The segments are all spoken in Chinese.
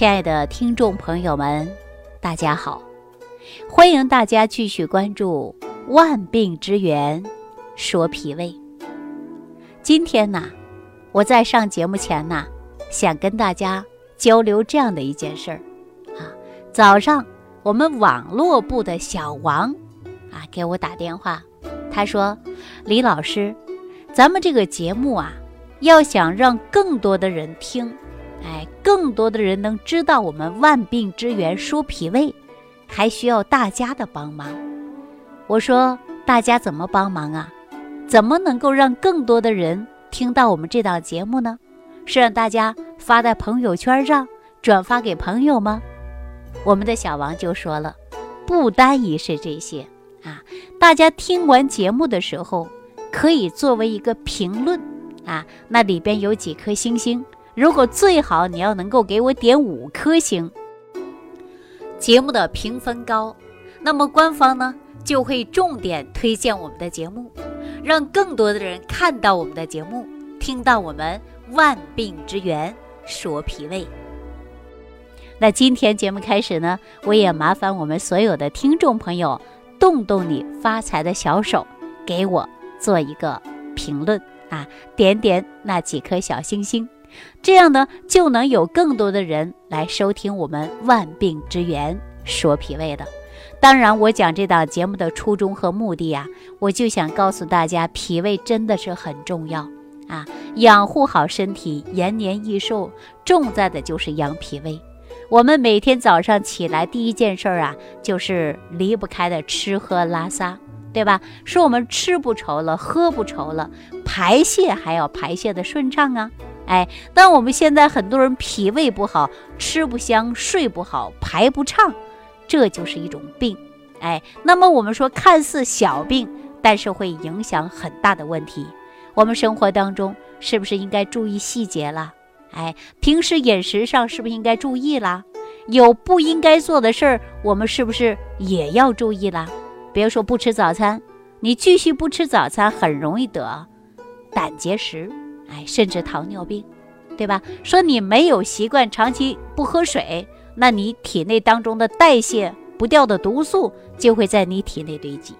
亲爱的听众朋友们，大家好！欢迎大家继续关注《万病之源说脾胃》。今天呢，我在上节目前呢，想跟大家交流这样的一件事儿啊。早上我们网络部的小王啊给我打电话，他说：“李老师，咱们这个节目啊，要想让更多的人听。”哎，更多的人能知道我们万病之源疏脾胃，还需要大家的帮忙。我说大家怎么帮忙啊？怎么能够让更多的人听到我们这档节目呢？是让大家发在朋友圈上，转发给朋友吗？我们的小王就说了，不单一是这些啊，大家听完节目的时候，可以作为一个评论啊，那里边有几颗星星。如果最好你要能够给我点五颗星，节目的评分高，那么官方呢就会重点推荐我们的节目，让更多的人看到我们的节目，听到我们万病之源说脾胃。那今天节目开始呢，我也麻烦我们所有的听众朋友动动你发财的小手，给我做一个评论啊，点点那几颗小星星。这样呢，就能有更多的人来收听我们万病之源说脾胃的。当然，我讲这档节目的初衷和目的呀，我就想告诉大家，脾胃真的是很重要啊！养护好身体，延年益寿，重在的就是养脾胃。我们每天早上起来第一件事儿啊，就是离不开的吃喝拉撒，对吧？说我们吃不愁了，喝不愁了，排泄还要排泄的顺畅啊。哎，当我们现在很多人脾胃不好，吃不香，睡不好，排不畅，这就是一种病。哎，那么我们说看似小病，但是会影响很大的问题。我们生活当中是不是应该注意细节了？哎，平时饮食上是不是应该注意啦？有不应该做的事儿，我们是不是也要注意啦？比如说不吃早餐，你继续不吃早餐，很容易得胆结石。哎，甚至糖尿病，对吧？说你没有习惯长期不喝水，那你体内当中的代谢不掉的毒素就会在你体内堆积。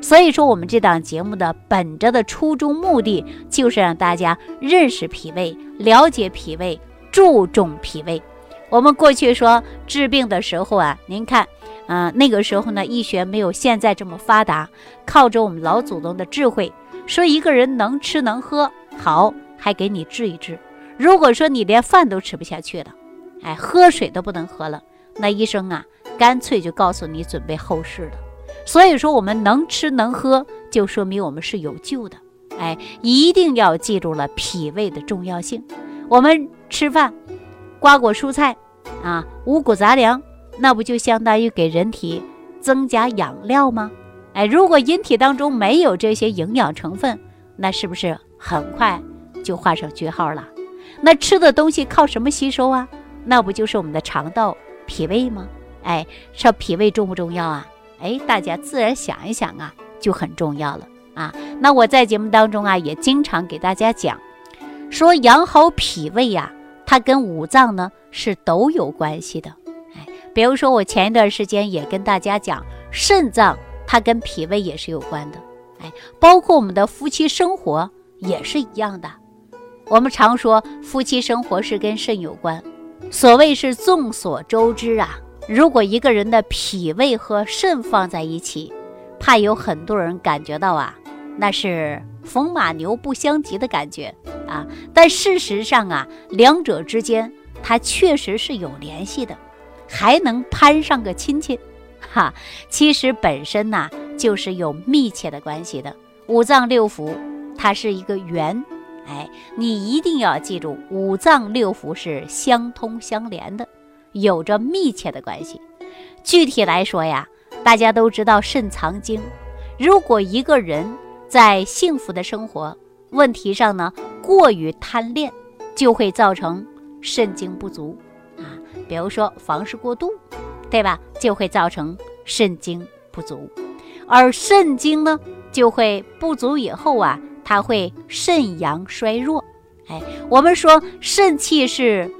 所以说，我们这档节目的本着的初衷目的，就是让大家认识脾胃，了解脾胃，注重脾胃。我们过去说治病的时候啊，您看，嗯，那个时候呢，医学没有现在这么发达，靠着我们老祖宗的智慧，说一个人能吃能喝好。还给你治一治。如果说你连饭都吃不下去了，哎，喝水都不能喝了，那医生啊，干脆就告诉你准备后事了。所以说，我们能吃能喝，就说明我们是有救的。哎，一定要记住了脾胃的重要性。我们吃饭，瓜果蔬菜啊，五谷杂粮，那不就相当于给人体增加养料吗？哎，如果人体当中没有这些营养成分，那是不是很快？就画上句号了。那吃的东西靠什么吸收啊？那不就是我们的肠道、脾胃吗？哎，说脾胃重不重要啊？哎，大家自然想一想啊，就很重要了啊。那我在节目当中啊，也经常给大家讲，说养好脾胃呀，它跟五脏呢是都有关系的。哎，比如说我前一段时间也跟大家讲，肾脏它跟脾胃也是有关的。哎，包括我们的夫妻生活也是一样的。我们常说夫妻生活是跟肾有关，所谓是众所周知啊。如果一个人的脾胃和肾放在一起，怕有很多人感觉到啊，那是风马牛不相及的感觉啊。但事实上啊，两者之间它确实是有联系的，还能攀上个亲戚，哈。其实本身呐就是有密切的关系的。五脏六腑，它是一个圆。哎，你一定要记住，五脏六腑是相通相连的，有着密切的关系。具体来说呀，大家都知道肾藏精。如果一个人在幸福的生活问题上呢，过于贪恋，就会造成肾精不足啊。比如说房事过度，对吧？就会造成肾精不足，而肾精呢，就会不足以后啊。它会肾阳衰弱，哎，我们说肾气是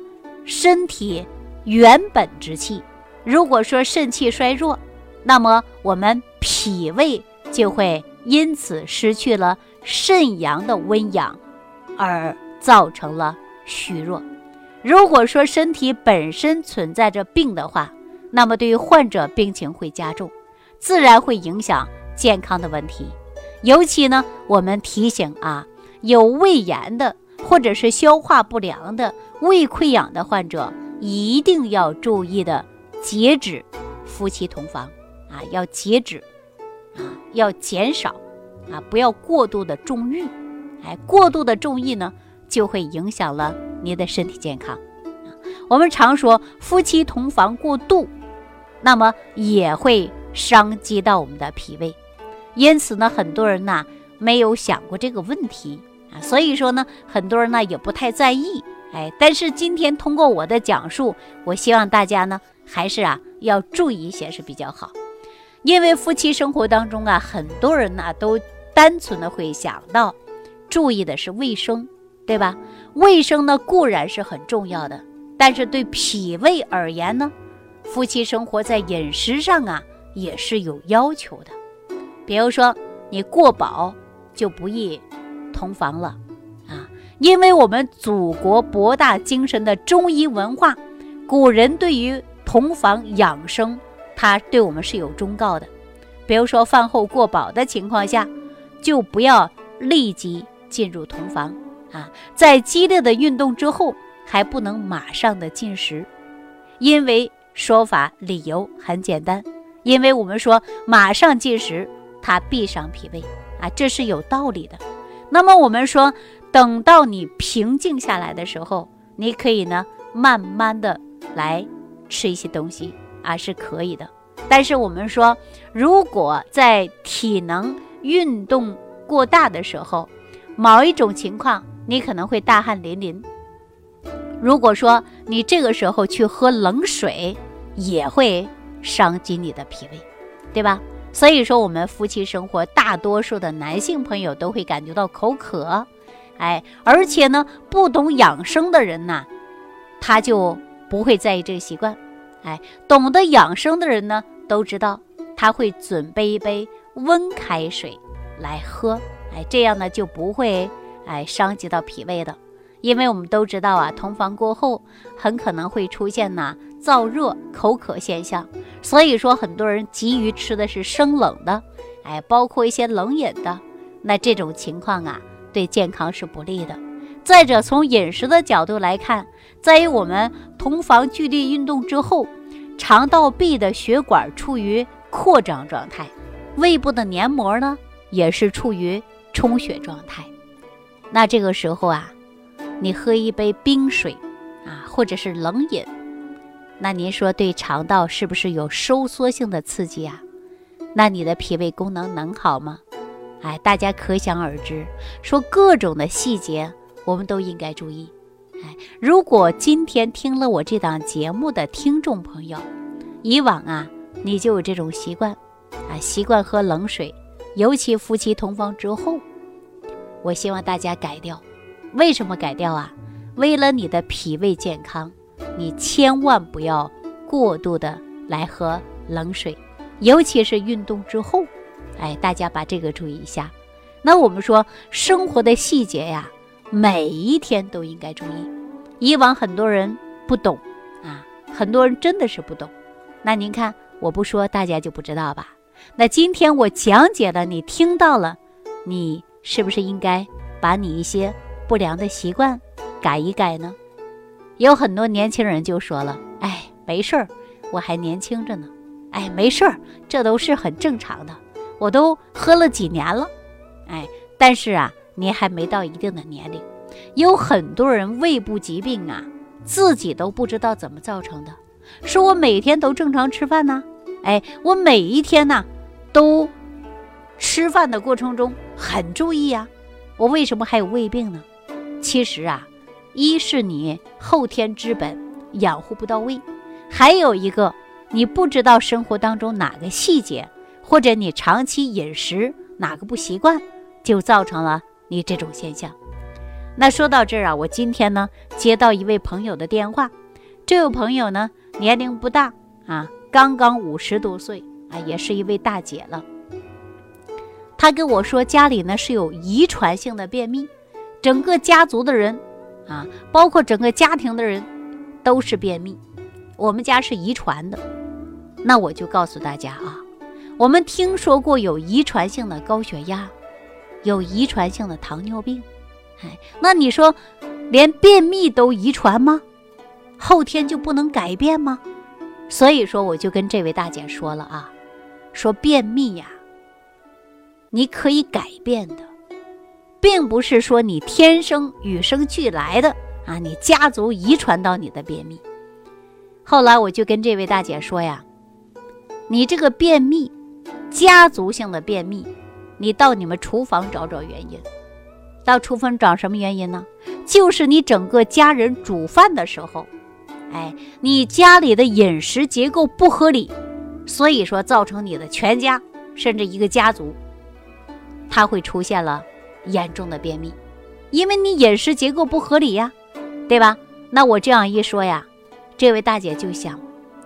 身体原本之气。如果说肾气衰弱，那么我们脾胃就会因此失去了肾阳的温养，而造成了虚弱。如果说身体本身存在着病的话，那么对于患者病情会加重，自然会影响健康的问题。尤其呢，我们提醒啊，有胃炎的或者是消化不良的、胃溃疡的患者，一定要注意的。节止夫妻同房啊，要节止啊，要减少啊，不要过度的重欲。哎，过度的重欲呢，就会影响了您的身体健康。我们常说夫妻同房过度，那么也会伤及到我们的脾胃。因此呢，很多人呢没有想过这个问题啊，所以说呢，很多人呢也不太在意。哎，但是今天通过我的讲述，我希望大家呢。还是啊，要注意一些是比较好，因为夫妻生活当中啊，很多人呢都单纯的会想到，注意的是卫生，对吧？卫生呢固然是很重要的，但是对脾胃而言呢，夫妻生活在饮食上啊也是有要求的。比如说你过饱就不宜同房了啊，因为我们祖国博大精深的中医文化，古人对于同房养生，它对我们是有忠告的。比如说，饭后过饱的情况下，就不要立即进入同房啊。在激烈的运动之后，还不能马上的进食，因为说法理由很简单，因为我们说马上进食，它必伤脾胃啊，这是有道理的。那么我们说，等到你平静下来的时候，你可以呢，慢慢的来。吃一些东西啊是可以的，但是我们说，如果在体能运动过大的时候，某一种情况你可能会大汗淋漓。如果说你这个时候去喝冷水，也会伤及你的脾胃，对吧？所以说，我们夫妻生活，大多数的男性朋友都会感觉到口渴，哎，而且呢，不懂养生的人呢，他就。不会在意这个习惯，哎，懂得养生的人呢，都知道他会准备一杯温开水来喝，哎，这样呢就不会哎伤及到脾胃的，因为我们都知道啊，同房过后很可能会出现呢燥热、口渴现象，所以说很多人急于吃的是生冷的，哎，包括一些冷饮的，那这种情况啊，对健康是不利的。再者，从饮食的角度来看，在于我们同房剧烈运动之后，肠道壁的血管处于扩张状态，胃部的黏膜呢也是处于充血状态。那这个时候啊，你喝一杯冰水啊，或者是冷饮，那您说对肠道是不是有收缩性的刺激啊？那你的脾胃功能能好吗？哎，大家可想而知，说各种的细节。我们都应该注意，哎，如果今天听了我这档节目的听众朋友，以往啊，你就有这种习惯，啊，习惯喝冷水，尤其夫妻同房之后，我希望大家改掉。为什么改掉啊？为了你的脾胃健康，你千万不要过度的来喝冷水，尤其是运动之后，哎，大家把这个注意一下。那我们说生活的细节呀。每一天都应该注意。以往很多人不懂啊，很多人真的是不懂。那您看，我不说，大家就不知道吧？那今天我讲解了，你听到了，你是不是应该把你一些不良的习惯改一改呢？有很多年轻人就说了：“哎，没事儿，我还年轻着呢。哎，没事儿，这都是很正常的。我都喝了几年了。哎，但是啊。”您还没到一定的年龄，有很多人胃部疾病啊，自己都不知道怎么造成的。说我每天都正常吃饭呢，哎，我每一天呢，都吃饭的过程中很注意呀，我为什么还有胃病呢？其实啊，一是你后天之本养护不到位，还有一个你不知道生活当中哪个细节，或者你长期饮食哪个不习惯，就造成了。你这种现象，那说到这儿啊，我今天呢接到一位朋友的电话，这位朋友呢，年龄不大啊，刚刚五十多岁啊，也是一位大姐了。她跟我说，家里呢是有遗传性的便秘，整个家族的人啊，包括整个家庭的人都是便秘。我们家是遗传的，那我就告诉大家啊，我们听说过有遗传性的高血压，有遗传性的糖尿病，哎，那你说连便秘都遗传吗？后天就不能改变吗？所以说，我就跟这位大姐说了啊，说便秘呀。你可以改变的，并不是说你天生与生俱来的啊，你家族遗传到你的便秘。后来我就跟这位大姐说呀，你这个便秘，家族性的便秘，你到你们厨房找找原因。到厨房找什么原因呢？就是你整个家人煮饭的时候，哎，你家里的饮食结构不合理，所以说造成你的全家甚至一个家族。它会出现了严重的便秘，因为你饮食结构不合理呀，对吧？那我这样一说呀，这位大姐就想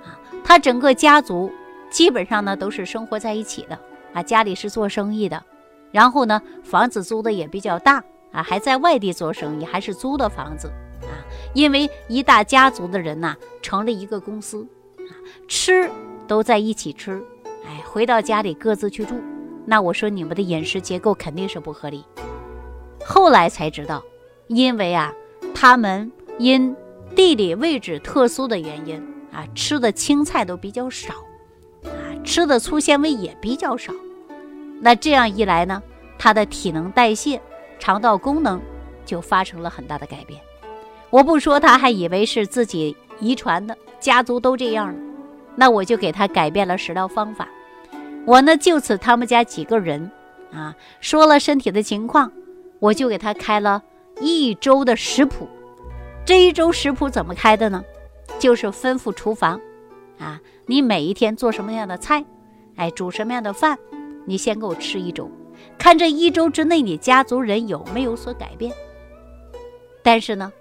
啊，她整个家族基本上呢都是生活在一起的啊，家里是做生意的，然后呢房子租的也比较大啊，还在外地做生意，还是租的房子啊，因为一大家族的人呐成了一个公司啊，吃都在一起吃，哎，回到家里各自去住。那我说你们的饮食结构肯定是不合理。后来才知道，因为啊，他们因地理位置特殊的原因啊，吃的青菜都比较少，啊，吃的粗纤维也比较少。那这样一来呢，他的体能代谢、肠道功能就发生了很大的改变。我不说，他还以为是自己遗传的，家族都这样了。那我就给他改变了食疗方法。我呢，就此他们家几个人，啊，说了身体的情况，我就给他开了一周的食谱。这一周食谱怎么开的呢？就是吩咐厨房，啊，你每一天做什么样的菜，哎，煮什么样的饭，你先给我吃一周，看这一周之内你家族人有没有所改变。但是呢，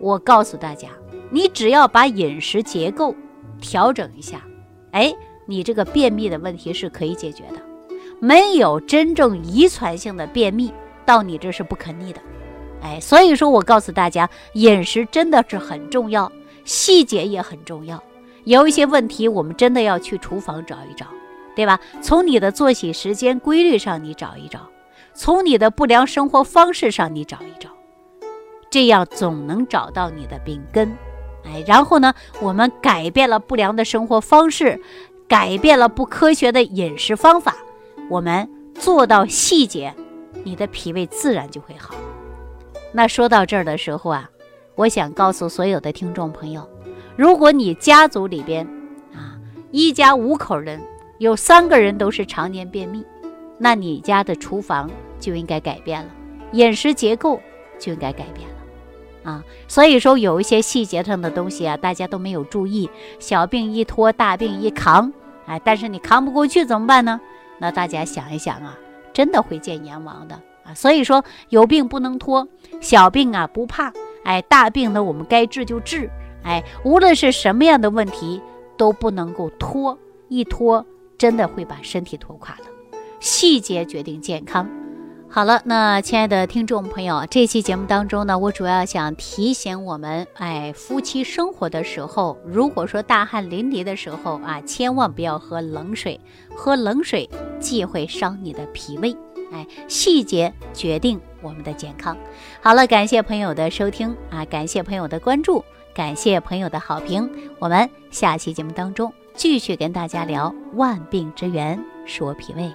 我告诉大家，你只要把饮食结构调整一下，哎。你这个便秘的问题是可以解决的，没有真正遗传性的便秘到你这是不可逆的，哎，所以说我告诉大家，饮食真的是很重要，细节也很重要，有一些问题我们真的要去厨房找一找，对吧？从你的作息时间规律上你找一找，从你的不良生活方式上你找一找，这样总能找到你的病根，哎，然后呢，我们改变了不良的生活方式。改变了不科学的饮食方法，我们做到细节，你的脾胃自然就会好。那说到这儿的时候啊，我想告诉所有的听众朋友，如果你家族里边啊一家五口人有三个人都是常年便秘，那你家的厨房就应该改变了，饮食结构就应该改变了。啊，所以说有一些细节上的东西啊，大家都没有注意，小病一拖，大病一扛，哎，但是你扛不过去怎么办呢？那大家想一想啊，真的会见阎王的啊。所以说有病不能拖，小病啊不怕，哎，大病呢我们该治就治，哎，无论是什么样的问题都不能够拖，一拖真的会把身体拖垮了。细节决定健康。好了，那亲爱的听众朋友，这期节目当中呢，我主要想提醒我们，哎，夫妻生活的时候，如果说大汗淋漓的时候啊，千万不要喝冷水，喝冷水既会伤你的脾胃，哎，细节决定我们的健康。好了，感谢朋友的收听啊，感谢朋友的关注，感谢朋友的好评，我们下期节目当中继续跟大家聊万病之源，说脾胃。